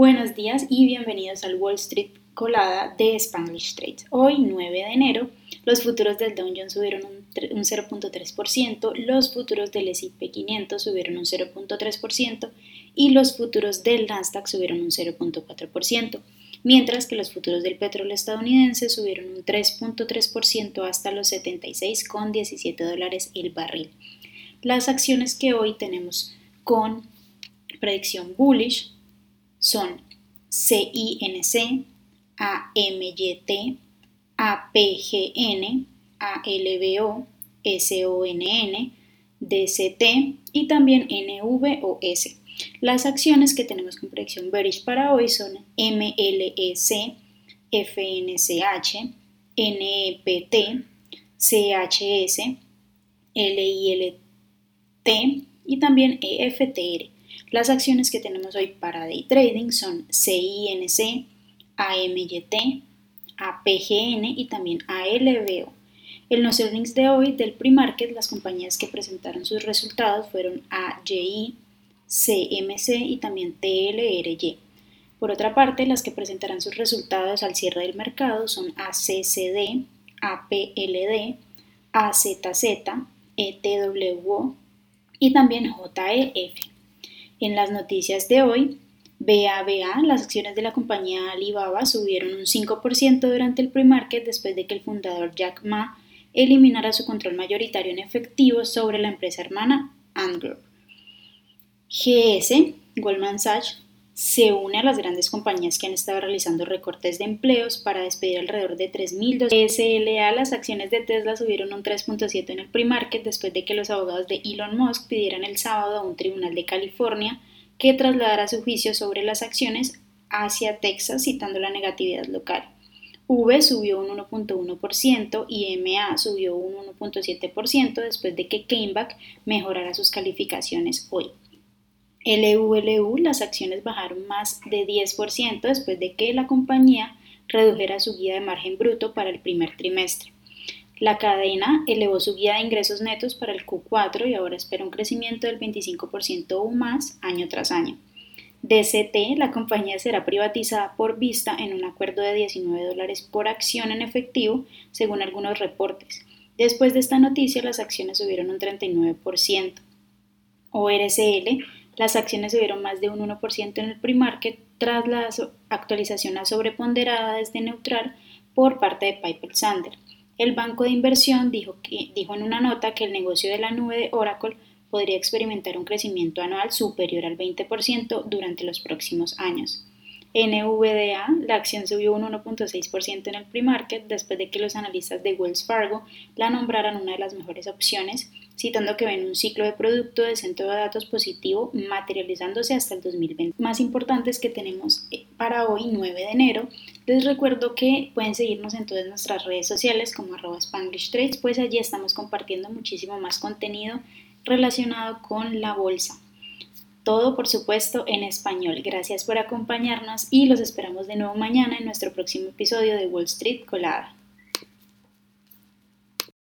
Buenos días y bienvenidos al Wall Street colada de Spanglish Trades. Hoy, 9 de enero, los futuros del Dow Jones subieron un, 0.3%, los futuros del S&P 500 subieron un 0.3% y los futuros del Nasdaq subieron un 0.4%, mientras que los futuros del petróleo estadounidense subieron un 3.3% hasta los 76,17 dólares el barril. Las acciones que hoy tenemos con predicción bullish son CINC, AMYT, APGN, ALBO, SONN, DCT y también NVOS. Las acciones que tenemos con predicción bearish para hoy son MLEC, FNCH, NEPT, CHS, LILT y también EFTR. Las acciones que tenemos hoy para day trading son CINC, AMYT, APGN y también ALBO. En los earnings de hoy del pre-market, las compañías que presentaron sus resultados fueron AGI, CMC y también TLRY. Por otra parte, las que presentarán sus resultados al cierre del mercado son ACCD, APLD, AZZ, ETWO y también JEF. En las noticias de hoy, BABA, las acciones de la compañía Alibaba subieron un 5% durante el pre-market después de que el fundador Jack Ma eliminara su control mayoritario en efectivo sobre la empresa hermana Ant Group. GS, Goldman Sachs, se une a las grandes compañías que han estado realizando recortes de empleos para despedir alrededor de 3.200. SLA, las acciones de Tesla subieron un 3.7 en el pre-market después de que los abogados de Elon Musk pidieran el sábado a un tribunal de California que trasladara su juicio sobre las acciones hacia Texas citando la negatividad local. V subió un 1.1% y MA subió un 1.7% después de que Caneback mejorara sus calificaciones hoy. LULU, las acciones bajaron más de 10% después de que la compañía redujera su guía de margen bruto para el primer trimestre. La cadena elevó su guía de ingresos netos para el Q4 y ahora espera un crecimiento del 25% o más año tras año. DCT, la compañía será privatizada por vista en un acuerdo de 19 dólares por acción en efectivo, según algunos reportes. Después de esta noticia, las acciones subieron un 39%. ORCL las acciones subieron más de un 1% en el pre-market tras la actualización a sobreponderada desde neutral por parte de Piper Sander. El banco de inversión dijo, que, dijo en una nota que el negocio de la nube de Oracle podría experimentar un crecimiento anual superior al 20% durante los próximos años. NVDA, la acción subió un 1.6% en el pre-market después de que los analistas de Wells Fargo la nombraran una de las mejores opciones, citando que ven un ciclo de producto de centro de datos positivo materializándose hasta el 2020. Más importantes que tenemos eh, para hoy, 9 de enero, les recuerdo que pueden seguirnos en todas nuestras redes sociales como arroba pues allí estamos compartiendo muchísimo más contenido relacionado con la bolsa. Todo, por supuesto, en español. Gracias por acompañarnos y los esperamos de nuevo mañana en nuestro próximo episodio de Wall Street Colada.